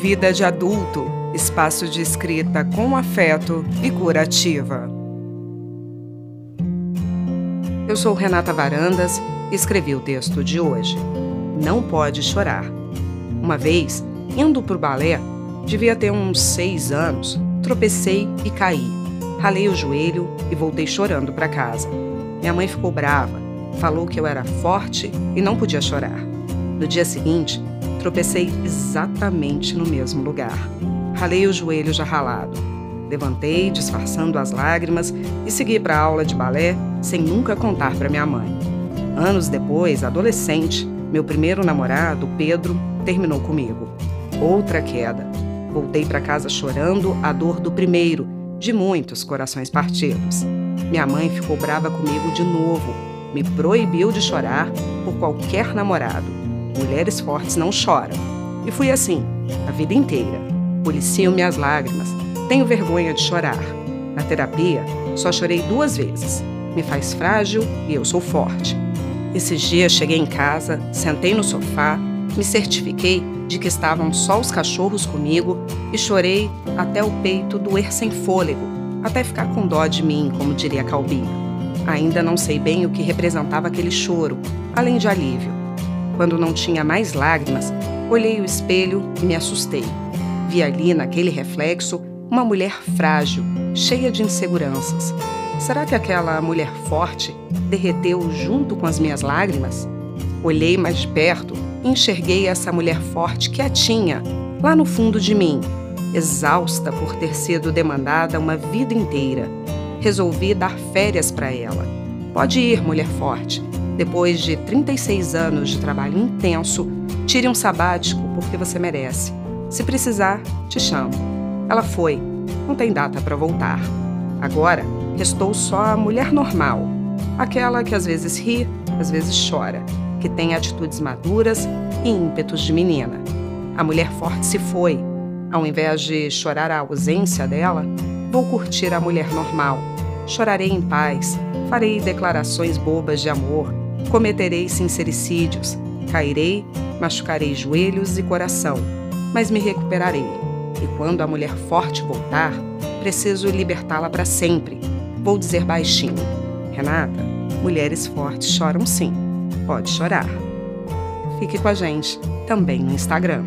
Vida de Adulto espaço de escrita com afeto e curativa. Eu sou Renata Varandas e escrevi o texto de hoje. Não pode chorar. Uma vez, indo para o balé, devia ter uns seis anos, tropecei e caí. Ralei o joelho e voltei chorando para casa. Minha mãe ficou brava, falou que eu era forte e não podia chorar. No dia seguinte, tropecei exatamente no mesmo lugar. Ralei o joelho já ralado. Levantei, disfarçando as lágrimas, e segui para a aula de balé sem nunca contar para minha mãe. Anos depois, adolescente, meu primeiro namorado, Pedro, terminou comigo. Outra queda. Voltei para casa chorando a dor do primeiro, de muitos corações partidos. Minha mãe ficou brava comigo de novo. Me proibiu de chorar por qualquer namorado. Mulheres fortes não choram. E fui assim, a vida inteira. Policio minhas lágrimas. Tenho vergonha de chorar. Na terapia, só chorei duas vezes. Me faz frágil e eu sou forte. Esses dias cheguei em casa, sentei no sofá, me certifiquei de que estavam só os cachorros comigo e chorei até o peito doer sem fôlego, até ficar com dó de mim, como diria Calbi. Ainda não sei bem o que representava aquele choro, além de alívio. Quando não tinha mais lágrimas, olhei o espelho e me assustei. Vi ali, naquele reflexo, uma mulher frágil, cheia de inseguranças. Será que aquela mulher forte derreteu junto com as minhas lágrimas? Olhei mais de perto e enxerguei essa mulher forte que a tinha, lá no fundo de mim, exausta por ter sido demandada uma vida inteira. Resolvi dar férias para ela. Pode ir, mulher forte. Depois de 36 anos de trabalho intenso, tire um sabático porque você merece. Se precisar, te chamo. Ela foi. Não tem data para voltar. Agora, restou só a mulher normal. Aquela que às vezes ri, às vezes chora, que tem atitudes maduras e ímpetos de menina. A mulher forte se foi. Ao invés de chorar a ausência dela, vou curtir a mulher normal. Chorarei em paz, farei declarações bobas de amor, cometerei sincericídios, cairei, machucarei joelhos e coração mas me recuperarei. E quando a mulher forte voltar, preciso libertá-la para sempre. Vou dizer baixinho: Renata, mulheres fortes choram sim. Pode chorar. Fique com a gente também no Instagram.